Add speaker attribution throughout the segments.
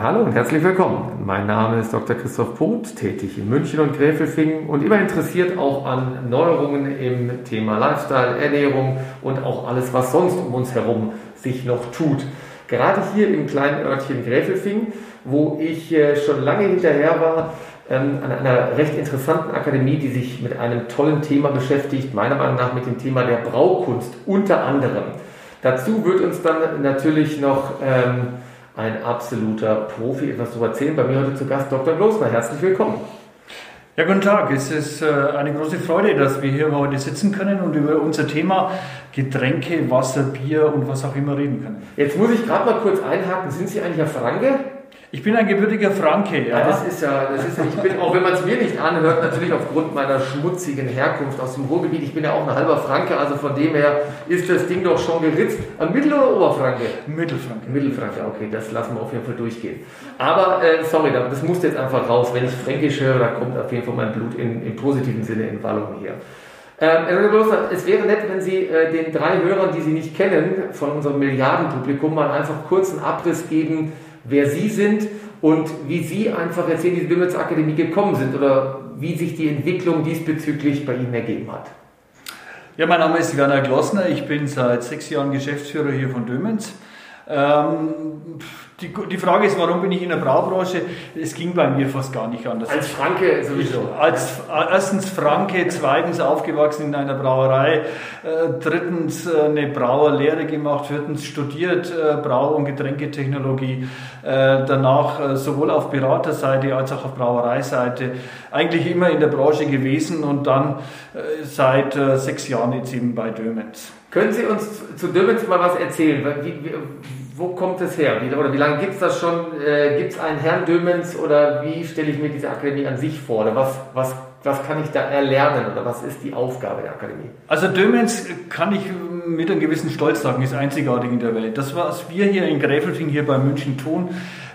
Speaker 1: Hallo und herzlich willkommen. Mein Name ist Dr. Christoph Poth, tätig in München und Gräfelfingen und immer interessiert auch an Neuerungen im Thema Lifestyle, Ernährung und auch alles, was sonst um uns herum sich noch tut. Gerade hier im kleinen Örtchen Gräfelfingen, wo ich äh, schon lange hinterher war, ähm, an einer recht interessanten Akademie, die sich mit einem tollen Thema beschäftigt, meiner Meinung nach mit dem Thema der Braukunst unter anderem. Dazu wird uns dann natürlich noch ähm, ein absoluter Profi etwas zu erzählen. Bei mir heute zu Gast Dr. Glosner. Herzlich willkommen.
Speaker 2: Ja, guten Tag. Es ist äh, eine große Freude, dass wir hier heute sitzen können und über unser Thema Getränke, Wasser, Bier und was auch immer reden können.
Speaker 1: Jetzt muss ich gerade mal kurz einhaken. Sind Sie eigentlich ein Franke?
Speaker 2: Ich bin ein gebürtiger Franke,
Speaker 1: ja. ja das ist ja, das ist ich bin, auch wenn man es mir nicht anhört, natürlich aufgrund meiner schmutzigen Herkunft aus dem Ruhrgebiet, ich bin ja auch ein halber Franke, also von dem her ist das Ding doch schon geritzt. Ein Mittel- oder Oberfranke?
Speaker 2: Mittelfranke.
Speaker 1: Mittelfranke, okay, das lassen wir auf jeden Fall durchgehen. Aber, äh, sorry, das muss jetzt einfach raus. Wenn ich Fränkisch höre, da kommt auf jeden Fall mein Blut in, im positiven Sinne in Wallung her. Ähm, es wäre nett, wenn Sie äh, den drei Hörern, die Sie nicht kennen, von unserem Milliardenpublikum mal einfach kurz einen Abriss geben, wer Sie sind und wie Sie einfach jetzt in die Limits Akademie gekommen sind oder wie sich die Entwicklung diesbezüglich bei Ihnen ergeben hat.
Speaker 2: Ja, mein Name ist Werner Glossner. Ich bin seit sechs Jahren Geschäftsführer hier von Dömens. Ähm, die, die Frage ist, warum bin ich in der Braubranche? Es ging bei mir fast gar nicht anders.
Speaker 1: Als Franke sowieso.
Speaker 2: Ich, als, erstens Franke, zweitens aufgewachsen in einer Brauerei, äh, drittens äh, eine Brauerlehre gemacht, viertens studiert äh, Brau- und Getränketechnologie, äh, danach äh, sowohl auf Beraterseite als auch auf Brauereiseite, eigentlich immer in der Branche gewesen und dann äh, seit sechs Jahren jetzt eben bei Dömens.
Speaker 1: Können Sie uns zu Dömens mal was erzählen? Wie, wie, wo kommt es her? Wie, oder wie lange gibt es das schon? Äh, gibt es einen Herrn Dömens oder wie stelle ich mir diese Akademie an sich vor? Oder was, was, was kann ich da erlernen oder was ist die Aufgabe der Akademie?
Speaker 2: Also Dömens kann ich mit einem gewissen Stolz sagen, ist einzigartig in der Welt. Das, was wir hier in Gräfelfing, hier bei München tun,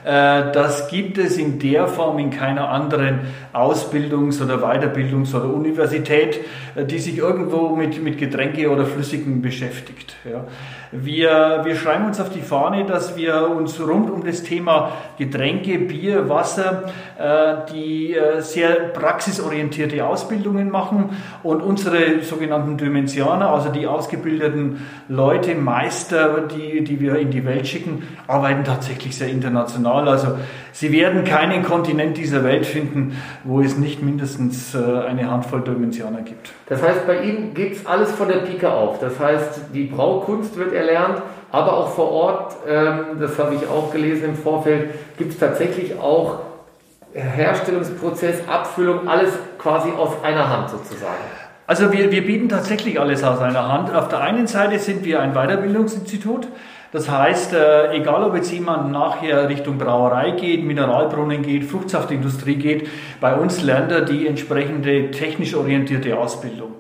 Speaker 2: äh, das gibt es in der Form in keiner anderen Ausbildungs- oder Weiterbildungs- oder Universität, äh, die sich irgendwo mit, mit Getränke oder Flüssigen beschäftigt. Ja. Wir, wir schreiben uns auf die Fahne, dass wir uns rund um das Thema Getränke, Bier, Wasser, äh, die sehr praxisorientierte Ausbildungen machen und unsere sogenannten Dimensioner, also die ausgebildeten Leute, Meister, die, die wir in die Welt schicken, arbeiten tatsächlich sehr international. Also Sie werden keinen Kontinent dieser Welt finden, wo es nicht mindestens äh, eine Handvoll Dimensioner gibt.
Speaker 1: Das heißt, bei Ihnen geht es alles von der Pike auf. Das heißt, die Braukunst wird erlernt, aber auch vor Ort, ähm, das habe ich auch gelesen im Vorfeld, gibt es tatsächlich auch Herstellungsprozess, Abfüllung, alles quasi aus einer Hand sozusagen.
Speaker 2: Also wir, wir bieten tatsächlich alles aus einer Hand. Auf der einen Seite sind wir ein Weiterbildungsinstitut. Das heißt, äh, egal ob jetzt jemand nachher Richtung Brauerei geht, Mineralbrunnen geht, Fruchtsaftindustrie geht, bei uns lernt er die entsprechende technisch orientierte Ausbildung.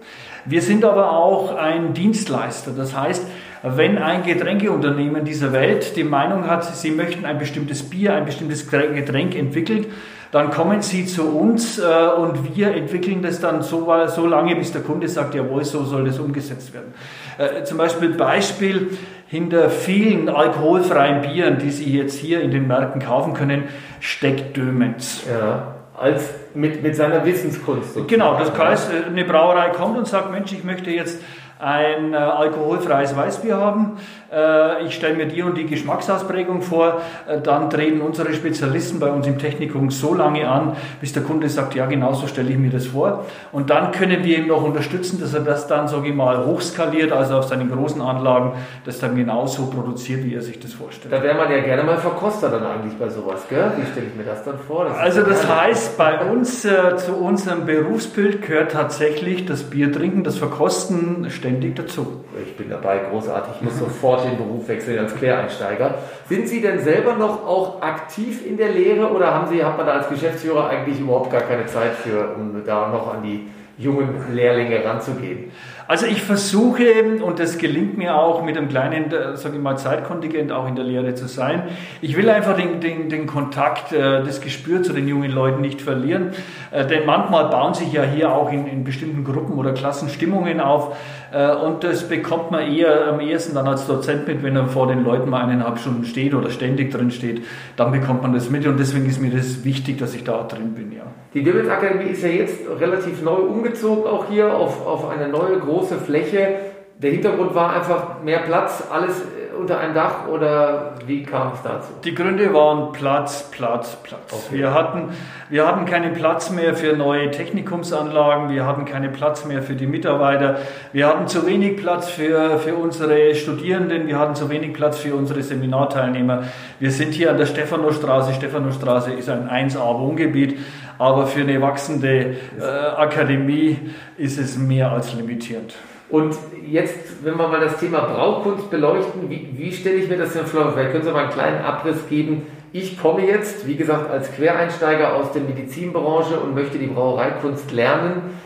Speaker 2: Wir sind aber auch ein Dienstleister. Das heißt, wenn ein Getränkeunternehmen dieser Welt die Meinung hat, sie möchten ein bestimmtes Bier, ein bestimmtes Getränk entwickeln, dann kommen sie zu uns äh, und wir entwickeln das dann so, so lange, bis der Kunde sagt, jawohl, so soll das umgesetzt werden. Äh, zum Beispiel Beispiel, hinter vielen alkoholfreien Bieren, die Sie jetzt hier in den Märkten kaufen können, steckt Dömens.
Speaker 1: Ja, als mit, mit seiner Wissenskunst.
Speaker 2: Sozusagen. Genau, das heißt, eine Brauerei kommt und sagt, Mensch, ich möchte jetzt ein äh, alkoholfreies Weißbier haben. Äh, ich stelle mir die und die Geschmacksausprägung vor. Äh, dann treten unsere Spezialisten bei uns im Technikum so lange an, bis der Kunde sagt, ja, genau so stelle ich mir das vor. Und dann können wir ihm noch unterstützen, dass er das dann, sage ich mal, hochskaliert, also auf seinen großen Anlagen, das dann genauso produziert, wie er sich das vorstellt.
Speaker 1: Da wäre man ja gerne mal Verkoster dann eigentlich bei sowas, gell? Wie stelle ich mir das dann vor?
Speaker 2: Das also das heißt, bei uns äh, zu unserem Berufsbild gehört tatsächlich das Bier trinken, das Verkosten, ständig dazu.
Speaker 1: Ich bin dabei, großartig. Ich muss sofort den Beruf wechseln als Quereinsteiger. Sind Sie denn selber noch auch aktiv in der Lehre oder haben Sie, hat man da als Geschäftsführer eigentlich überhaupt gar keine Zeit für, um da noch an die jungen Lehrlinge ranzugehen?
Speaker 2: Also ich versuche, und das gelingt mir auch mit einem kleinen, äh, sage ich mal, Zeitkontingent auch in der Lehre zu sein. Ich will einfach den, den, den Kontakt, äh, das Gespür zu den jungen Leuten nicht verlieren. Äh, denn manchmal bauen sich ja hier auch in, in bestimmten Gruppen oder Klassen Stimmungen auf. Und das bekommt man eher am ehesten dann als Dozent mit, wenn er vor den Leuten mal eineinhalb Stunden steht oder ständig drin steht. Dann bekommt man das mit. Und deswegen ist mir das wichtig, dass ich da drin bin, ja.
Speaker 1: Die Dibbels Akademie ist ja jetzt relativ neu umgezogen, auch hier auf, auf eine neue große Fläche. Der Hintergrund war einfach mehr Platz, alles unter einem Dach oder wie kam es dazu?
Speaker 2: Die Gründe waren Platz, Platz, Platz. Okay. Wir, hatten, wir hatten keinen Platz mehr für neue Technikumsanlagen, wir hatten keinen Platz mehr für die Mitarbeiter, wir hatten zu wenig Platz für, für unsere Studierenden, wir hatten zu wenig Platz für unsere Seminarteilnehmer. Wir sind hier an der Stephanusstraße. Stephanusstraße ist ein 1A-Wohngebiet, aber für eine wachsende äh, Akademie ist es mehr als limitierend.
Speaker 1: Und jetzt, wenn wir mal das Thema Braukunst beleuchten, wie, wie stelle ich mir das denn vor? Vielleicht können Sie mal einen kleinen Abriss geben. Ich komme jetzt, wie gesagt, als Quereinsteiger aus der Medizinbranche und möchte die Brauereikunst lernen.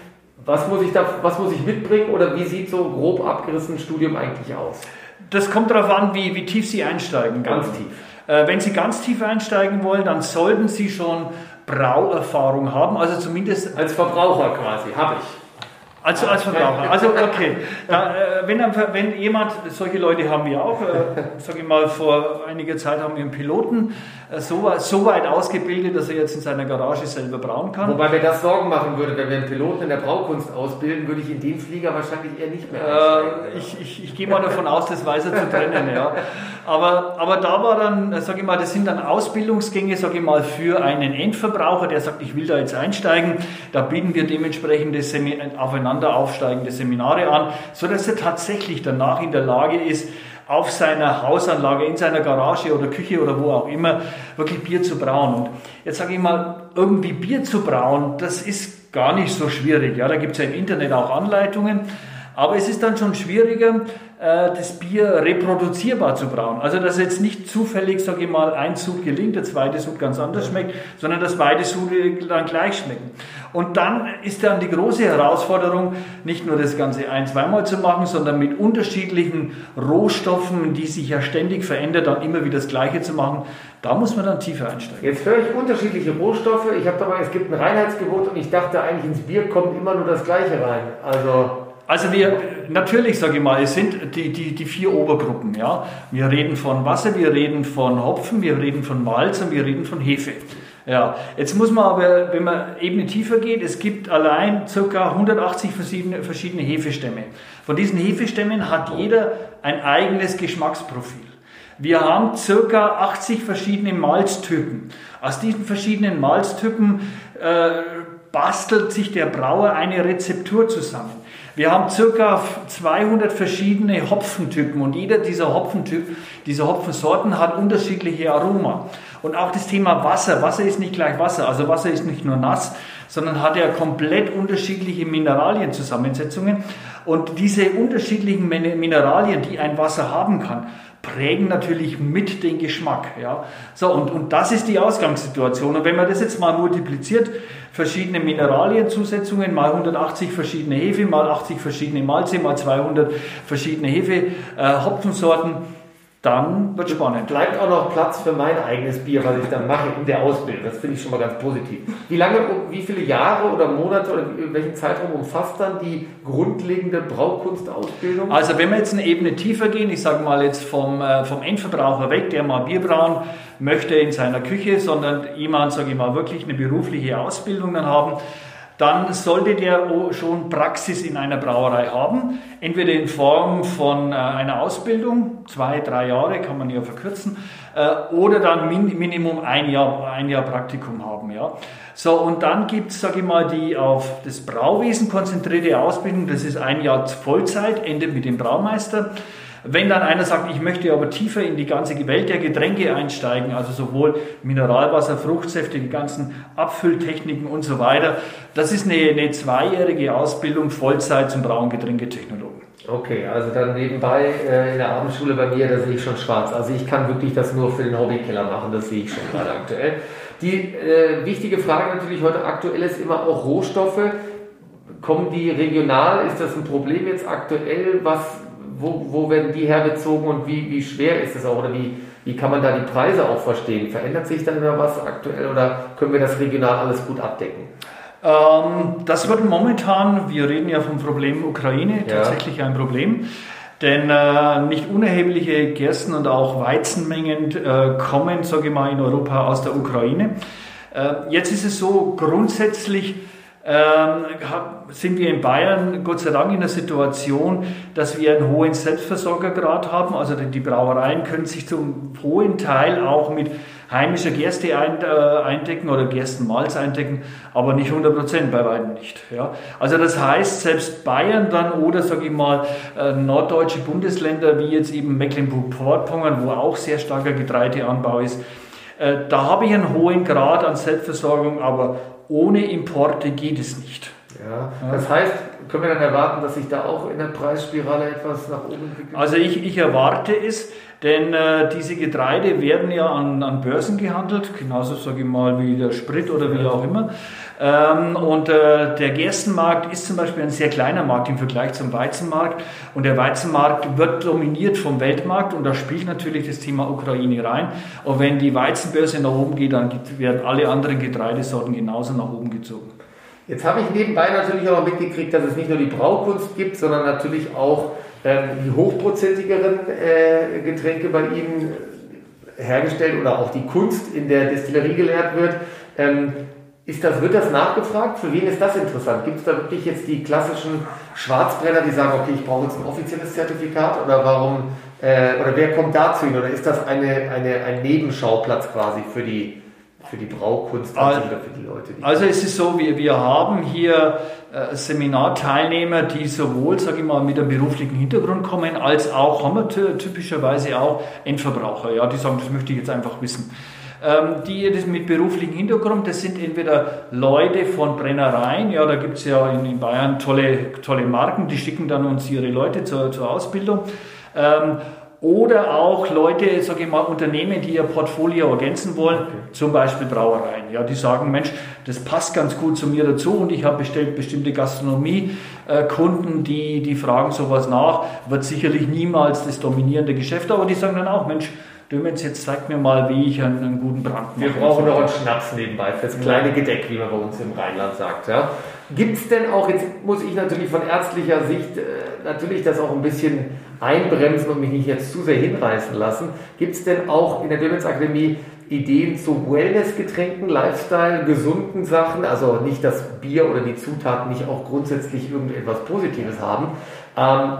Speaker 1: Was muss ich, da, was muss ich mitbringen oder wie sieht so grob abgerissen ein Studium eigentlich aus?
Speaker 2: Das kommt darauf an, wie, wie tief Sie einsteigen.
Speaker 1: Ganz tief.
Speaker 2: Äh, wenn Sie ganz tief einsteigen wollen, dann sollten Sie schon Brauerfahrung haben, also zumindest.
Speaker 1: Als Verbraucher quasi, habe ich.
Speaker 2: Also als Verbraucher. Also okay. Da, äh, wenn, wenn jemand, solche Leute haben wir auch, äh, sage ich mal, vor einiger Zeit haben wir einen Piloten äh, so, so, weit ausgebildet, dass er jetzt in seiner Garage selber brauen kann.
Speaker 1: Wobei mir das Sorgen machen würde, wenn wir einen Piloten in der Braukunst ausbilden, würde ich in dem Flieger wahrscheinlich eher nicht mehr
Speaker 2: äh, ich, ich, ich gehe mal davon aus, das weiß er zu trennen, ja. Aber, aber da war dann, äh, sage ich mal, das sind dann Ausbildungsgänge, sage ich mal, für einen Endverbraucher, der sagt, ich will da jetzt einsteigen. Da bieten wir dementsprechend aufeinander aufeinander aufsteigende Seminare an, sodass er tatsächlich danach in der Lage ist, auf seiner Hausanlage, in seiner Garage oder Küche oder wo auch immer, wirklich Bier zu brauen. Und jetzt sage ich mal, irgendwie Bier zu brauen, das ist gar nicht so schwierig. Ja, da gibt es ja im Internet auch Anleitungen. Aber es ist dann schon schwieriger, äh, das Bier reproduzierbar zu brauen. Also, dass jetzt nicht zufällig, sage ich mal, ein Sud gelingt, der zweite Sud ganz anders schmeckt, sondern dass beide Sude dann gleich schmecken. Und dann ist dann die große Herausforderung, nicht nur das Ganze ein-, zweimal zu machen, sondern mit unterschiedlichen Rohstoffen, die sich ja ständig verändern, dann immer wieder das Gleiche zu machen. Da muss man dann tiefer einsteigen.
Speaker 1: Jetzt höre ich unterschiedliche Rohstoffe. Ich habe dabei, es gibt ein Reinheitsgebot und ich dachte eigentlich ins Bier kommt immer nur das Gleiche rein. Also
Speaker 2: also wir, natürlich sage ich mal, es sind die, die, die vier Obergruppen. Ja? Wir reden von Wasser, wir reden von Hopfen, wir reden von Malz und wir reden von Hefe. Ja, jetzt muss man aber, wenn man Ebene tiefer geht, es gibt allein ca. 180 verschiedene, verschiedene Hefestämme. Von diesen Hefestämmen hat jeder ein eigenes Geschmacksprofil. Wir haben ca. 80 verschiedene Malztypen. Aus diesen verschiedenen Malztypen äh, bastelt sich der Brauer eine Rezeptur zusammen. Wir haben circa 200 verschiedene Hopfentypen und jeder dieser Hopfentyp, diese Hopfensorten hat unterschiedliche Aroma. Und auch das Thema Wasser. Wasser ist nicht gleich Wasser. Also Wasser ist nicht nur nass, sondern hat ja komplett unterschiedliche Mineralienzusammensetzungen. Und diese unterschiedlichen Mineralien, die ein Wasser haben kann, prägen natürlich mit den Geschmack. Ja? So, und, und das ist die Ausgangssituation. Und wenn man das jetzt mal multipliziert, verschiedene Mineralienzusetzungen, mal 180 verschiedene Hefe, mal 80 verschiedene Malze, mal 200 verschiedene Hefe, äh, Hopfensorten, dann wird spannend.
Speaker 1: Bleibt auch noch Platz für mein eigenes Bier, was ich dann mache in der Ausbildung. Das finde ich schon mal ganz positiv. Wie lange, wie viele Jahre oder Monate oder welchen Zeitraum umfasst dann die grundlegende Braukunstausbildung?
Speaker 2: Also wenn wir jetzt eine Ebene tiefer gehen, ich sage mal jetzt vom, äh, vom Endverbraucher weg, der mal Bier brauen möchte in seiner Küche, sondern jemand, sage ich mal, wirklich eine berufliche Ausbildung dann haben, dann sollte der schon Praxis in einer Brauerei haben, entweder in Form von äh, einer Ausbildung, zwei, drei Jahre kann man ja verkürzen, äh, oder dann Minimum ein Jahr, ein Jahr Praktikum haben. Ja. So, und dann gibt es, sage ich mal, die auf das Brauwesen konzentrierte Ausbildung, das ist ein Jahr Vollzeit, endet mit dem Braumeister. Wenn dann einer sagt, ich möchte aber tiefer in die ganze Welt der Getränke einsteigen, also sowohl Mineralwasser, Fruchtsäfte, die ganzen Abfülltechniken und so weiter, das ist eine, eine zweijährige Ausbildung Vollzeit zum Braungetränketechnologen.
Speaker 1: Okay, also dann nebenbei äh, in der Abendschule bei mir, da sehe ich schon schwarz. Also ich kann wirklich das nur für den Hobbykeller machen, das sehe ich schon gerade aktuell. Die äh, wichtige Frage natürlich heute aktuell ist immer auch Rohstoffe kommen die regional? Ist das ein Problem jetzt aktuell? Was, wo, wo werden die hergezogen und wie, wie schwer ist es auch? Oder wie, wie kann man da die Preise auch verstehen? Verändert sich da immer was aktuell oder können wir das regional alles gut abdecken?
Speaker 2: Ähm, das wird momentan, wir reden ja vom Problem Ukraine, ja. tatsächlich ein Problem. Denn äh, nicht unerhebliche Gersten- und auch Weizenmengen äh, kommen, sage ich mal, in Europa aus der Ukraine. Äh, jetzt ist es so, grundsätzlich sind wir in Bayern Gott sei Dank in der Situation, dass wir einen hohen Selbstversorgergrad haben. Also die Brauereien können sich zum hohen Teil auch mit heimischer Gerste äh, eindecken oder Gerstenmalz eindecken, aber nicht 100 Prozent, bei weitem nicht. Ja. Also das heißt, selbst Bayern dann oder, sage ich mal, äh, norddeutsche Bundesländer wie jetzt eben Mecklenburg-Vorpommern, wo auch sehr starker Getreideanbau ist, äh, da habe ich einen hohen Grad an Selbstversorgung, aber ohne Importe geht es nicht.
Speaker 1: Ja, das heißt, können wir dann erwarten, dass sich da auch in der Preisspirale etwas nach oben entwickelt?
Speaker 2: Also ich, ich erwarte es, denn äh, diese Getreide werden ja an, an Börsen gehandelt, genauso sage ich mal wie der Sprit oder wie auch immer. Ähm, und äh, der Gerstenmarkt ist zum Beispiel ein sehr kleiner Markt im Vergleich zum Weizenmarkt. Und der Weizenmarkt wird dominiert vom Weltmarkt und da spielt natürlich das Thema Ukraine rein. Und wenn die Weizenbörse nach oben geht, dann werden alle anderen Getreidesorten genauso nach oben gezogen.
Speaker 1: Jetzt habe ich nebenbei natürlich auch mitgekriegt, dass es nicht nur die Braukunst gibt, sondern natürlich auch die hochprozentigeren äh, Getränke bei Ihnen hergestellt oder auch die Kunst in der Destillerie gelehrt wird. Ähm, ist das, wird das nachgefragt? Für wen ist das interessant? Gibt es da wirklich jetzt die klassischen Schwarzbrenner, die sagen, okay, ich brauche jetzt ein offizielles Zertifikat oder warum, äh, oder wer kommt dazu hin? Oder ist das eine, eine, ein Nebenschauplatz quasi für die, für die Braukunst
Speaker 2: also, oder für die Leute? Die also es ist so, wir, wir haben hier äh, Seminarteilnehmer, die sowohl, sage ich mal, mit einem beruflichen Hintergrund kommen, als auch, haben wir typischerweise auch Endverbraucher, ja, die sagen, das möchte ich jetzt einfach wissen. Ähm, die das mit beruflichem Hintergrund, das sind entweder Leute von Brennereien, ja, da gibt es ja in, in, Bayern tolle, tolle Marken, die schicken dann uns ihre Leute zur, zur Ausbildung. Ähm, oder auch Leute, sage ich mal, Unternehmen, die ihr Portfolio ergänzen wollen, okay. zum Beispiel Brauereien. Ja, die sagen, Mensch, das passt ganz gut zu mir dazu und ich habe bestellt bestimmte Gastronomie-Kunden, die, die fragen sowas nach. Wird sicherlich niemals das dominierende Geschäft, aber die sagen dann auch, Mensch, Dömenz, jetzt zeig mir mal, wie ich einen, einen guten Brand
Speaker 1: mache. Wir brauchen noch einen Schnaps nebenbei, fürs kleine Gedeck, wie man bei uns im Rheinland sagt. Ja. Gibt es denn auch, jetzt muss ich natürlich von ärztlicher Sicht äh, natürlich das auch ein bisschen einbremsen und mich nicht jetzt zu sehr hinreißen lassen. Gibt es denn auch in der Dömenz Akademie Ideen zu Wellness-Getränken, Lifestyle, gesunden Sachen? Also nicht, dass Bier oder die Zutaten nicht auch grundsätzlich irgendetwas Positives haben. Ähm,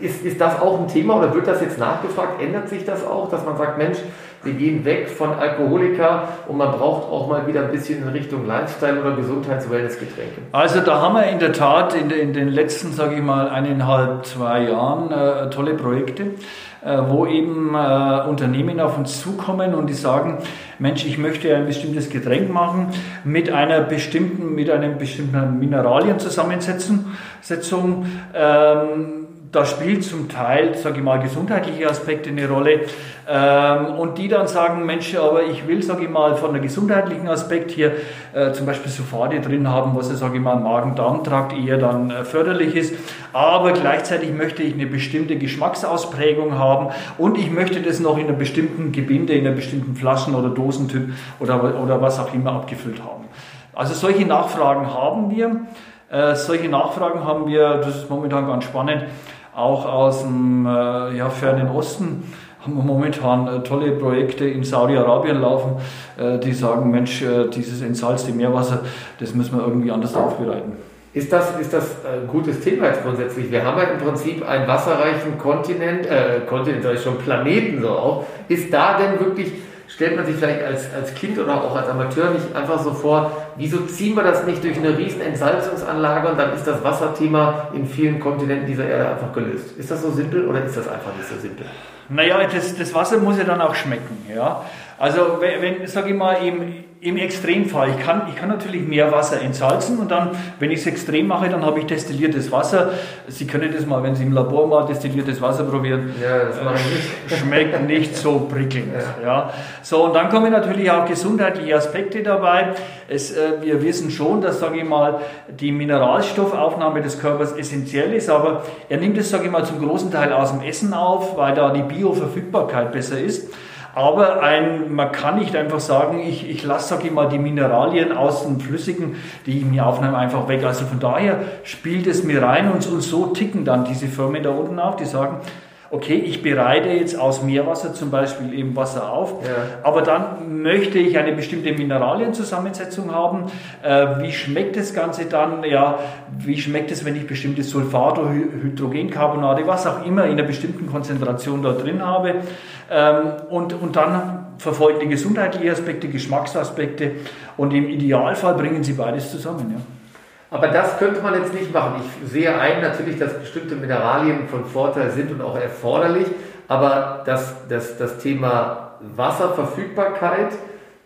Speaker 1: ist, ist das auch ein Thema oder wird das jetzt nachgefragt? Ändert sich das auch, dass man sagt, Mensch, wir gehen weg von Alkoholiker und man braucht auch mal wieder ein bisschen in Richtung Lifestyle oder Gesundheits-Wellness-Getränke.
Speaker 2: Also da haben wir in der Tat in, in den letzten, sage ich mal, eineinhalb, zwei Jahren äh, tolle Projekte, äh, wo eben äh, Unternehmen auf uns zukommen und die sagen, Mensch, ich möchte ein bestimmtes Getränk machen mit einer bestimmten, mit einem bestimmten Mineralienzusammensetzung. Ähm, da spielt zum Teil, sage ich mal, gesundheitliche Aspekte eine Rolle. Ähm, und die dann sagen, Mensch, aber ich will, sage ich mal, von der gesundheitlichen Aspekt hier äh, zum Beispiel Sulfate drin haben, was ja, sage ich mal, Magen-Darm-Trakt eher dann äh, förderlich ist. Aber gleichzeitig möchte ich eine bestimmte Geschmacksausprägung haben und ich möchte das noch in einem bestimmten Gebinde, in einem bestimmten Flaschen- oder Dosentyp oder, oder was auch immer abgefüllt haben. Also solche Nachfragen haben wir. Äh, solche Nachfragen haben wir, das ist momentan ganz spannend, auch aus dem äh, ja, fernen Osten haben wir momentan äh, tolle Projekte in Saudi-Arabien laufen, äh, die sagen, Mensch, äh, dieses entsalzte Meerwasser, das müssen wir irgendwie anders aufbereiten.
Speaker 1: Ist das, ist das ein gutes Thema jetzt grundsätzlich? Wir haben ja im Prinzip einen wasserreichen Kontinent, äh, Kontinent sage ich schon, Planeten so auch. Ist da denn wirklich stellt man sich vielleicht als, als Kind oder auch als Amateur nicht einfach so vor, wieso ziehen wir das nicht durch eine riesen Entsalzungsanlage und dann ist das Wasserthema in vielen Kontinenten dieser Erde einfach gelöst. Ist das so simpel oder ist das einfach nicht so simpel?
Speaker 2: Naja, das, das Wasser muss ja dann auch schmecken. Ja? Also wenn, sage ich mal, im, im Extremfall, ich kann, ich kann natürlich mehr Wasser entsalzen und dann, wenn ich es extrem mache, dann habe ich destilliertes Wasser. Sie können das mal, wenn Sie im Labor mal destilliertes Wasser probieren,
Speaker 1: ja, das
Speaker 2: nicht. schmeckt nicht so prickelnd. Ja. ja. So, und dann kommen natürlich auch gesundheitliche Aspekte dabei. Es, äh, wir wissen schon, dass, sage ich mal, die Mineralstoffaufnahme des Körpers essentiell ist, aber er nimmt es, sage ich mal, zum großen Teil aus dem Essen auf, weil da die Bioverfügbarkeit besser ist. Aber ein, man kann nicht einfach sagen, ich, ich lasse, sage ich mal, die Mineralien aus dem Flüssigen, die ich mir aufnehme, einfach weg. Also von daher spielt es mir rein und, und so ticken dann diese Firmen da unten auch, die sagen, okay, ich bereite jetzt aus Meerwasser zum Beispiel eben Wasser auf, ja. aber dann möchte ich eine bestimmte Mineralienzusammensetzung haben. Äh, wie schmeckt das Ganze dann? Ja, wie schmeckt es, wenn ich bestimmte Sulfato, Hydrogencarbonate, was auch immer in einer bestimmten Konzentration da drin habe? Ähm, und, und dann verfolgen die gesundheitlichen Aspekte, Geschmacksaspekte und im Idealfall bringen sie beides zusammen. Ja.
Speaker 1: Aber das könnte man jetzt nicht machen. Ich sehe ein natürlich, dass bestimmte Mineralien von Vorteil sind und auch erforderlich, aber das, das, das Thema Wasserverfügbarkeit,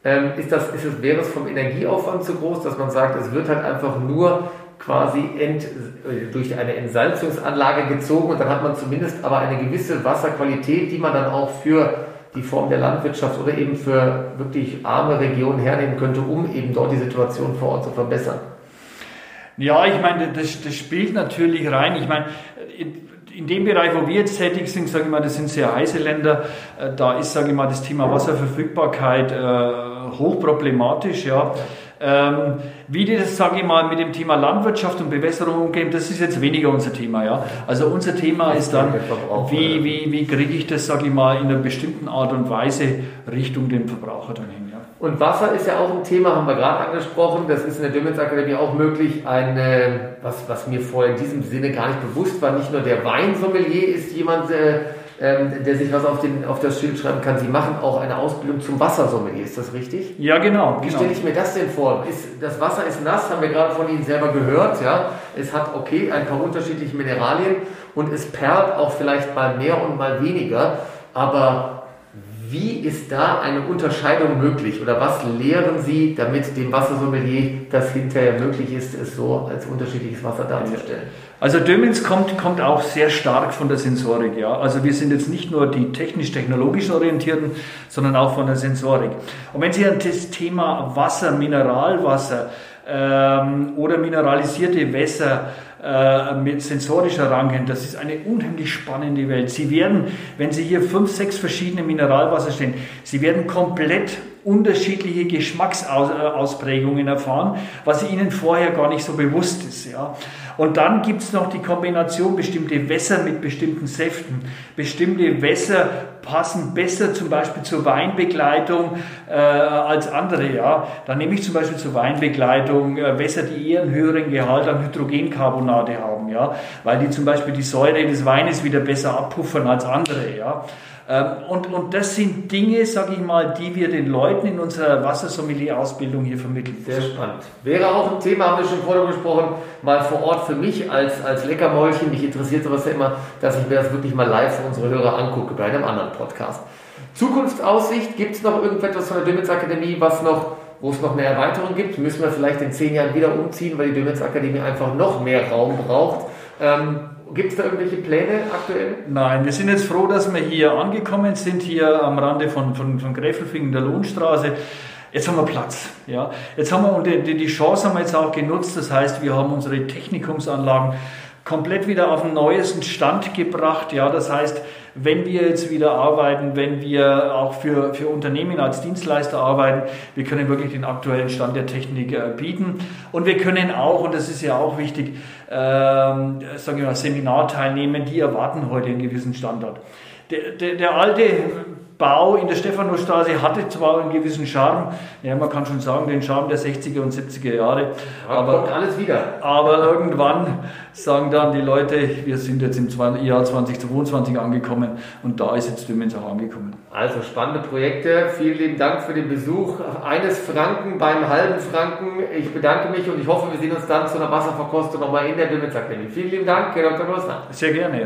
Speaker 1: ähm, ist das, ist es, wäre es vom Energieaufwand zu groß, dass man sagt, es wird halt einfach nur quasi ent, äh, durch eine Entsalzungsanlage gezogen und dann hat man zumindest aber eine gewisse Wasserqualität, die man dann auch für die Form der Landwirtschaft oder eben für wirklich arme Regionen hernehmen könnte, um eben dort die Situation vor Ort zu verbessern.
Speaker 2: Ja, ich meine, das, das spielt natürlich rein. Ich meine, in, dem Bereich, wo wir jetzt tätig sind, sage ich mal, das sind sehr heiße Länder, äh, da ist, sage ich mal, das Thema Wasserverfügbarkeit äh, hochproblematisch, ja. Ähm, wie die das, sage ich mal, mit dem Thema Landwirtschaft und Bewässerung umgehen, das ist jetzt weniger unser Thema. Ja? Also unser Thema ist dann, wie, wie, wie kriege ich das, sage ich mal, in einer bestimmten Art und Weise Richtung den Verbraucher dann hin. Ja?
Speaker 1: Und Wasser ist ja auch ein Thema, haben wir gerade angesprochen. Das ist in der Dümmitz Akademie auch möglich. Eine, was, was mir vorher in diesem Sinne gar nicht bewusst war, nicht nur der Weinsommelier ist jemand, äh, ähm, der sich was auf, den, auf das Schild schreiben kann. Sie machen auch eine Ausbildung zum Wassersommelier, ist das richtig?
Speaker 2: Ja, genau.
Speaker 1: Wie
Speaker 2: genau.
Speaker 1: stelle ich mir das denn vor? Ist, das Wasser ist nass, haben wir gerade von Ihnen selber gehört. Ja? Es hat, okay, ein paar unterschiedliche Mineralien und es perlt auch vielleicht mal mehr und mal weniger. Aber wie ist da eine Unterscheidung möglich oder was lehren Sie, damit dem Wassersommelier das hinterher möglich ist, es so als unterschiedliches Wasser darzustellen?
Speaker 2: Also Dömens kommt, kommt auch sehr stark von der Sensorik. Ja? Also wir sind jetzt nicht nur die technisch-technologisch orientierten, sondern auch von der Sensorik. Und wenn Sie an das Thema Wasser, Mineralwasser ähm, oder mineralisierte Wässer äh, mit sensorischer Rangehen. Das ist eine unheimlich spannende Welt. Sie werden, wenn Sie hier fünf, sechs verschiedene Mineralwasser stehen, Sie werden komplett unterschiedliche Geschmacksausprägungen erfahren, was Ihnen vorher gar nicht so bewusst ist. Ja. Und dann gibt es noch die Kombination bestimmte Wässer mit bestimmten Säften. Bestimmte Wässer passen besser zum Beispiel zur Weinbegleitung äh, als andere. Ja. Dann nehme ich zum Beispiel zur Weinbegleitung äh, Wässer, die eher einen höheren Gehalt an Hydrogencarbonate haben, ja, weil die zum Beispiel die Säure des Weines wieder besser abpuffern als andere. Ja. Ähm, und, und das sind Dinge, sage ich mal, die wir den Leuten in unserer Wassersommelier-Ausbildung hier vermitteln.
Speaker 1: Sehr spannend. Wäre auch ein Thema, haben wir schon vorher gesprochen, mal vor Ort für mich als, als Leckermäulchen. Mich interessiert sowas ja immer, dass ich mir das wirklich mal live für unsere Hörer angucke bei einem anderen Podcast. Zukunftsaussicht, gibt es noch irgendetwas von der Dömitz Akademie, was noch, wo es noch eine Erweiterung gibt? Müssen wir vielleicht in zehn Jahren wieder umziehen, weil die Dömitz Akademie einfach noch mehr Raum braucht? Ähm, Gibt es da irgendwelche Pläne aktuell?
Speaker 2: Nein, wir sind jetzt froh, dass wir hier angekommen sind, hier am Rande von, von, von Gräfelfingen, der Lohnstraße. Jetzt haben wir Platz. Ja. Jetzt haben wir und die, die Chance haben wir jetzt auch genutzt. Das heißt, wir haben unsere Technikumsanlagen komplett wieder auf den neuesten Stand gebracht. Ja, das heißt, wenn wir jetzt wieder arbeiten, wenn wir auch für, für Unternehmen als Dienstleister arbeiten, wir können wirklich den aktuellen Stand der Technik äh, bieten. Und wir können auch, und das ist ja auch wichtig, ähm, sagen wir mal, Seminarteilnehmen, die erwarten heute einen gewissen Standard. Der, der, der alte Bau in der Stephanusstraße hatte zwar einen gewissen Charme, ja, man kann schon sagen, den Charme der 60er und 70er Jahre.
Speaker 1: Aber, kommt alles wieder.
Speaker 2: Aber irgendwann sagen dann die Leute, wir sind jetzt im Jahr 2022 angekommen und da ist jetzt Dümens auch angekommen.
Speaker 1: Also spannende Projekte. Vielen lieben Dank für den Besuch. Eines Franken beim halben Franken. Ich bedanke mich und ich hoffe, wir sehen uns dann zu einer Wasserverkostung nochmal in der Dümens Akademie. Vielen lieben Dank, Herr Dr. Grossner.
Speaker 2: Sehr gerne, ja.